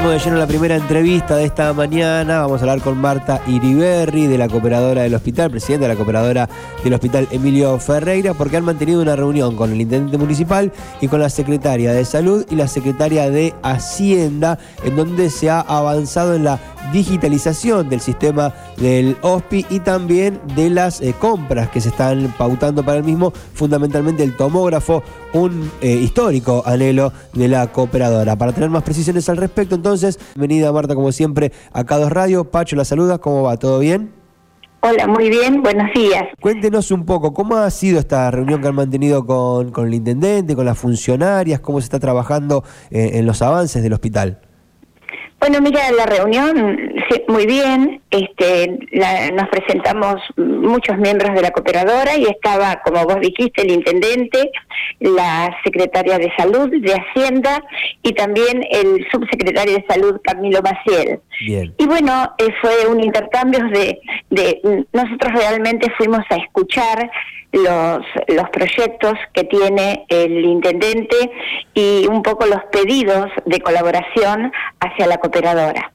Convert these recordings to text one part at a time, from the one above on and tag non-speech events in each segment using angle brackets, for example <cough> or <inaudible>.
De lleno la primera entrevista de esta mañana. Vamos a hablar con Marta Iriberri, de la cooperadora del hospital, presidenta de la cooperadora del hospital Emilio Ferreira, porque han mantenido una reunión con el intendente municipal y con la secretaria de salud y la secretaria de Hacienda, en donde se ha avanzado en la digitalización del sistema del OSPI y también de las eh, compras que se están pautando para el mismo, fundamentalmente el tomógrafo, un eh, histórico anhelo de la cooperadora. Para tener más precisiones al respecto, entonces, bienvenida Marta, como siempre, a K2 Radio. Pacho, la saluda, ¿cómo va? ¿Todo bien? Hola, muy bien, buenos días. Cuéntenos un poco, ¿cómo ha sido esta reunión que han mantenido con, con el intendente, con las funcionarias? ¿Cómo se está trabajando eh, en los avances del hospital? Bueno, mira, la reunión, muy bien, este, nos presentamos muchos miembros de la cooperadora y estaba, como vos dijiste, el intendente, la secretaria de salud de Hacienda y también el subsecretario de salud, Camilo Maciel. Y bueno, eh, fue un intercambio de, de, nosotros realmente fuimos a escuchar los, los proyectos que tiene el intendente y un poco los pedidos de colaboración hacia la cooperadora.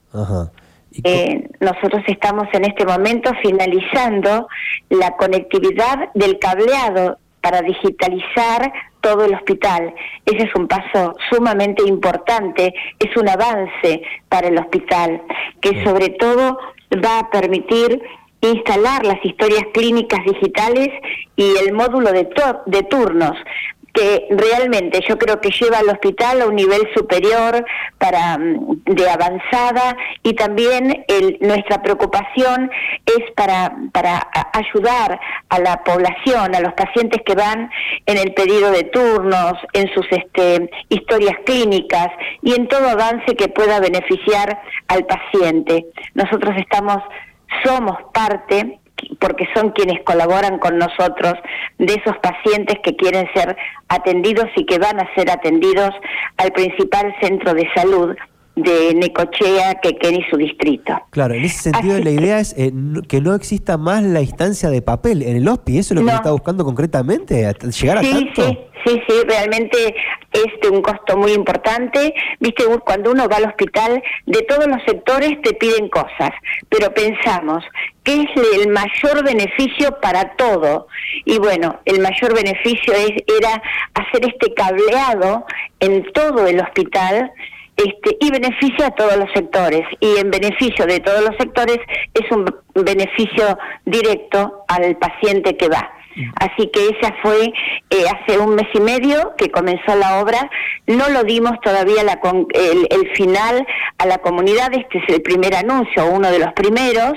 Eh, nosotros estamos en este momento finalizando la conectividad del cableado para digitalizar todo el hospital. Ese es un paso sumamente importante, es un avance para el hospital, que sobre todo va a permitir instalar las historias clínicas digitales y el módulo de, de turnos que realmente yo creo que lleva al hospital a un nivel superior para mm, de avanzada y también el, nuestra preocupación es para para ayudar a la población, a los pacientes que van en el pedido de turnos, en sus este, historias clínicas y en todo avance que pueda beneficiar al paciente. Nosotros estamos somos parte porque son quienes colaboran con nosotros, de esos pacientes que quieren ser atendidos y que van a ser atendidos al principal centro de salud de Necochea, que y su distrito. Claro, en ese sentido la idea es eh, que no exista más la instancia de papel en el HOSPI, ¿eso es lo que está buscando concretamente? ¿Llegar a tanto? Sí. Sí, sí, realmente es un costo muy importante. Viste, cuando uno va al hospital, de todos los sectores te piden cosas, pero pensamos, ¿qué es el mayor beneficio para todo? Y bueno, el mayor beneficio es, era hacer este cableado en todo el hospital este, y beneficia a todos los sectores. Y en beneficio de todos los sectores es un beneficio directo al paciente que va. Así que esa fue eh, hace un mes y medio que comenzó la obra. No lo dimos todavía la, el, final a la comunidad. Este es el primer anuncio, uno de los primeros.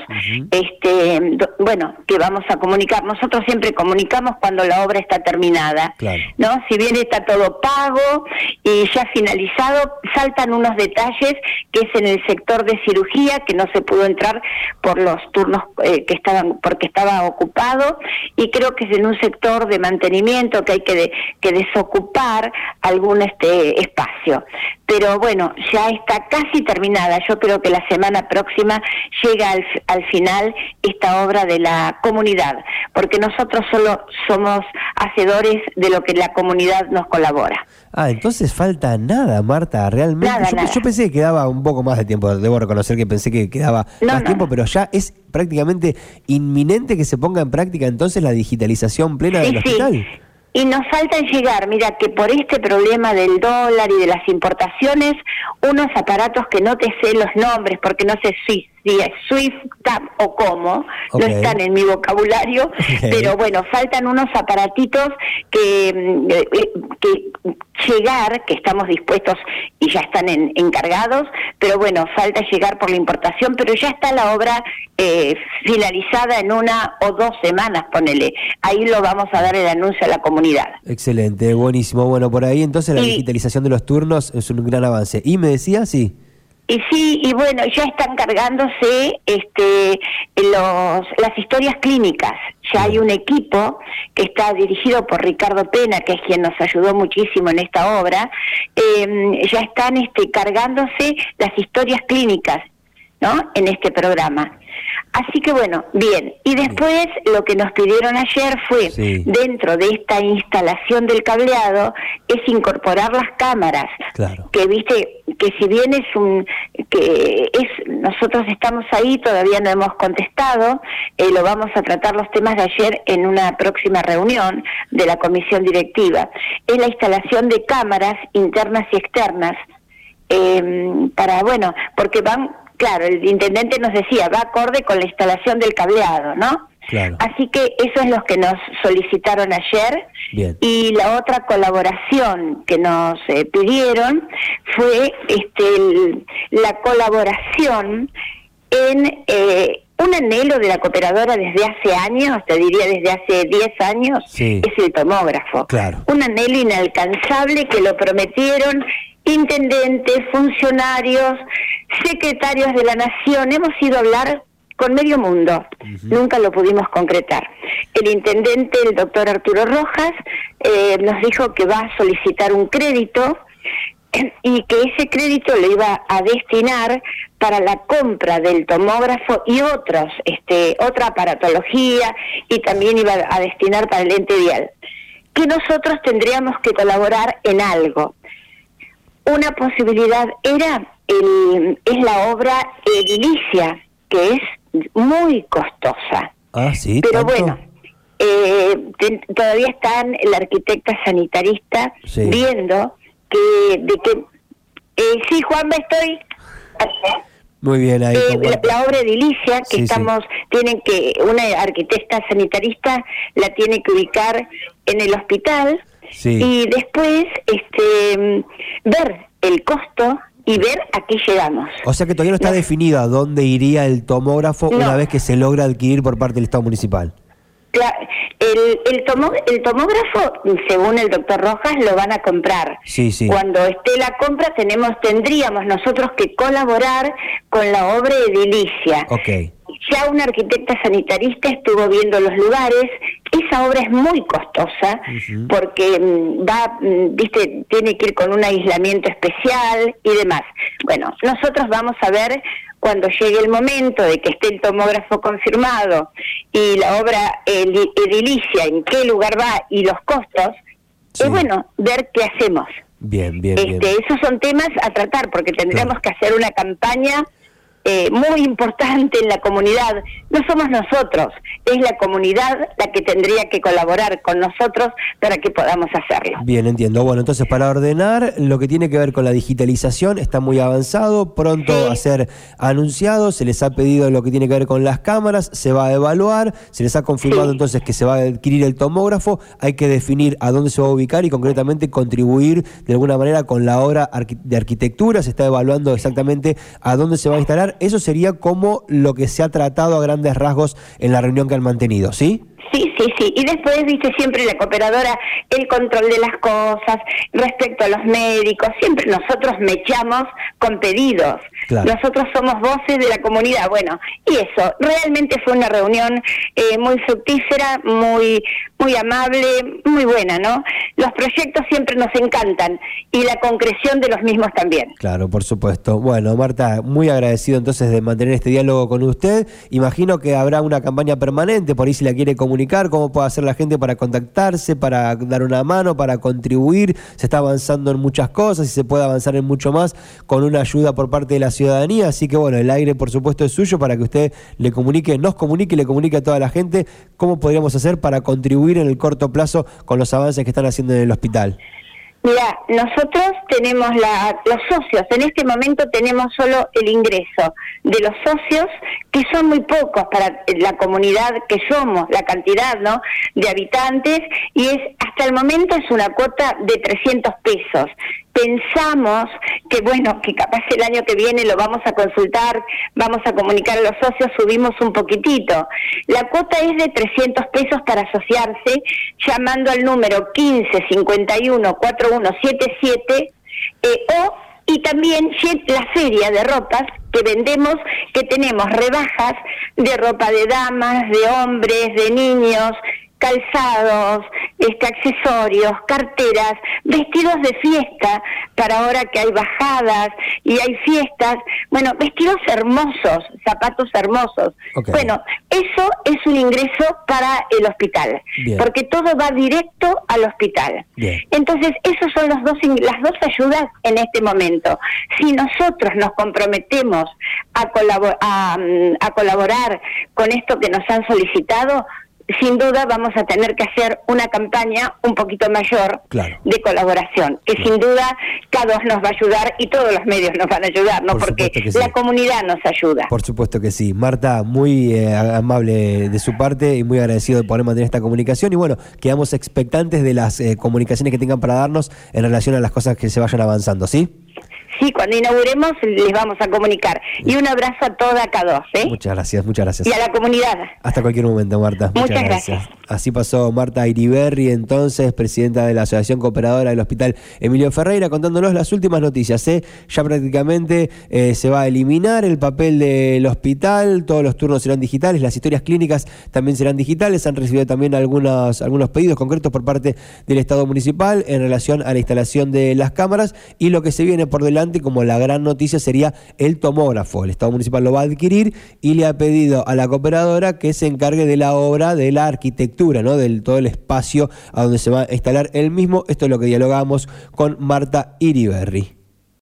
Este, bueno, que vamos a comunicar. Nosotros siempre comunicamos cuando la obra está terminada. ¿no? Si bien está todo pago y ya finalizado, saltan unos detalles que es en el sector de cirugía que no se pudo entrar por los turnos eh, que estaban porque estaba ocupado y creo que en un sector de mantenimiento que hay que, que desocupar algún este espacio. Pero bueno, ya está casi terminada. Yo creo que la semana próxima llega al, al final esta obra de la comunidad, porque nosotros solo somos hacedores de lo que la comunidad nos colabora. Ah, entonces falta nada, Marta, realmente. yo, pensé que quedaba un poco más de tiempo, debo reconocer que pensé que quedaba más tiempo, pero ya es prácticamente inminente que se ponga en práctica entonces la digitalización plena del hospital. Y nos falta llegar, mira, que por este problema del dólar y de las importaciones, unos aparatos que no te sé los nombres, porque no sé si si es Swift, TAP o cómo, no están en mi vocabulario, <laughs> pero bueno, faltan unos aparatitos que, eh, que llegar, que estamos dispuestos y ya están encargados, pero bueno, falta llegar por la importación, pero ya está la obra eh, finalizada en una o dos semanas, ponele. Ahí lo vamos a dar el anuncio a la comunidad. Excelente, buenísimo. Bueno, por ahí entonces la digitalización de los turnos es un gran avance. ¿Y me decía? Sí. Y sí, y bueno, ya están cargándose este, los, las historias clínicas. Ya hay un equipo que está dirigido por Ricardo Pena, que es quien nos ayudó muchísimo en esta obra. Em, ya están este, cargándose las historias clínicas, ¿no? En este programa. Así que bueno, bien. Y después lo que nos pidieron ayer fue, dentro de esta instalación del cableado, es incorporar las cámaras. Claro. Que viste, que si bien es un, que es nosotros estamos ahí, todavía no hemos contestado, eh, lo vamos a tratar los temas de ayer en una próxima reunión de la comisión directiva. Es la instalación de cámaras internas y externas eh, para, bueno, porque van, claro, el intendente nos decía, va acorde con la instalación del cableado, ¿no? Así que eso es lo que nos solicitaron ayer. Y la otra colaboración que nos eh, pidieron fue este, la colaboración en eh, un anhelo de la cooperadora desde hace años, te diría desde hace 10 años, es el tomógrafo. Un anhelo inalcanzable que lo prometieron intendentes, funcionarios, secretarios de la nación. Hemos ido a hablar con medio mundo. Nunca lo pudimos concretar. El intendente, el doctor Arturo Rojas, eh, nos dijo que va a solicitar un crédito <clears throat> y que ese crédito lo iba a destinar para la compra del tomógrafo y otros, este, otra aparatología y también iba a destinar para el ente vial. Que nosotros tendríamos que colaborar en algo. Una posibilidad era el, es la obra edilicia, que es muy costosa. Ah, sí. Pero bueno, eh, todavía están el arquitecta sanitarista viendo que de que eh, sí Juan estoy muy bien ahí eh, la, obra edilicia que estamos tienen que una arquitecta sanitarista la tiene que ubicar en el hospital y después este ver el costo y ver a qué llegamos. O sea que todavía no está definido a dónde iría el tomógrafo una vez que se logra adquirir por parte del Estado municipal. El, el tomógrafo, según el doctor Rojas, lo van a comprar. Sí, sí. Cuando esté la compra, tenemos, tendríamos nosotros que colaborar con la obra edilicia. Okay. Ya una arquitecta sanitarista estuvo viendo los lugares. Esa obra es muy costosa porque mm, va, mm, viste, tiene que ir con un aislamiento especial y demás. Bueno, nosotros vamos a ver cuando llegue el momento de que esté el tomógrafo confirmado y la obra edilicia, en qué lugar va y los costos, es bueno ver qué hacemos. Bien, bien, este, bien. Esos son temas a tratar porque tendríamos que hacer una campaña eh, muy importante en la comunidad. No somos nosotros, es la comunidad la que tendría que colaborar con nosotros para que podamos hacerlo. Bien, entiendo. Bueno, entonces para ordenar, lo que tiene que ver con la digitalización está muy avanzado, pronto a ser anunciado, se les ha pedido lo que tiene que ver con las cámaras, se va a evaluar, se les ha confirmado entonces que se va a adquirir el tomógrafo, hay que definir a dónde se va a ubicar y concretamente contribuir de alguna manera con la obra de arquitectura, se está evaluando exactamente a dónde se va a instalar eso sería como lo que se ha tratado a grandes rasgos en la reunión que han mantenido, ¿sí? Sí, sí, sí. Y después, viste, siempre la cooperadora, el control de las cosas, respecto a los médicos, siempre nosotros mechamos con pedidos. Nosotros somos voces de la comunidad. Bueno, y eso, realmente fue una reunión eh, muy fructífera, muy, muy amable, muy buena, ¿no? Los proyectos siempre nos encantan y la concreción de los mismos también. Claro, por supuesto. Bueno, Marta, muy agradecido entonces de mantener este diálogo con usted. Imagino que habrá una campaña permanente, por ahí si la quiere comunicar, cómo puede hacer la gente para contactarse, para dar una mano, para contribuir. Se está avanzando en muchas cosas y se puede avanzar en mucho más con una ayuda por parte de la ciudadanía. Así que bueno, el aire por supuesto es suyo para que usted le comunique, nos comunique y le comunique a toda la gente cómo podríamos hacer para contribuir en el corto plazo con los avances que están haciendo en el hospital. Mira, nosotros tenemos la, los socios, en este momento tenemos solo el ingreso de los socios, que son muy pocos para la comunidad que somos, la cantidad ¿no? de habitantes, y es hasta el momento es una cuota de 300 pesos pensamos que bueno, que capaz el año que viene lo vamos a consultar, vamos a comunicar a los socios, subimos un poquitito. La cuota es de 300 pesos para asociarse, llamando al número 1551 4177 eh, o y también la feria de ropas que vendemos, que tenemos rebajas de ropa de damas, de hombres, de niños, calzados, este, accesorios, carteras, vestidos de fiesta para ahora que hay bajadas y hay fiestas. Bueno, vestidos hermosos, zapatos hermosos. Bueno, eso es un ingreso para el hospital, porque todo va directo al hospital. Entonces, esos son los dos, las dos ayudas en este momento. Si nosotros nos comprometemos a, mm, a colaborar con esto que nos han solicitado, sin duda vamos a tener que hacer una campaña un poquito mayor de colaboración, que sin duda cada nos va a ayudar y todos los medios nos van a ayudar, ¿no? Porque la comunidad nos ayuda. Por supuesto que sí. Marta, muy eh, amable de su parte y muy agradecido de poder mantener esta comunicación. Y bueno, quedamos expectantes de las eh, comunicaciones que tengan para darnos en relación a las cosas que se vayan avanzando, ¿sí? Sí, cuando inauguremos les vamos a comunicar. Y un abrazo a toda K2. ¿eh? Muchas gracias, muchas gracias. Y a la comunidad. Hasta cualquier momento, Marta. Muchas, gracias. Así pasó Marta Iriberri, entonces, presidenta de la Asociación Cooperadora del Hospital Emilio Ferreira, contándonos las últimas noticias. ¿eh? Ya prácticamente eh, se va a eliminar el papel del hospital, todos los turnos serán digitales, las historias clínicas también serán digitales. Han recibido también algunos, algunos pedidos concretos por parte del Estado municipal en relación a la instalación de las cámaras y lo que se viene por delante como la gran noticia sería el tomógrafo. El Estado municipal lo va a adquirir y le ha pedido a la cooperadora que se encargue de la obra de la ¿no? Del todo el espacio a donde se va a instalar el mismo. Esto es lo que dialogamos con Marta Iriberri.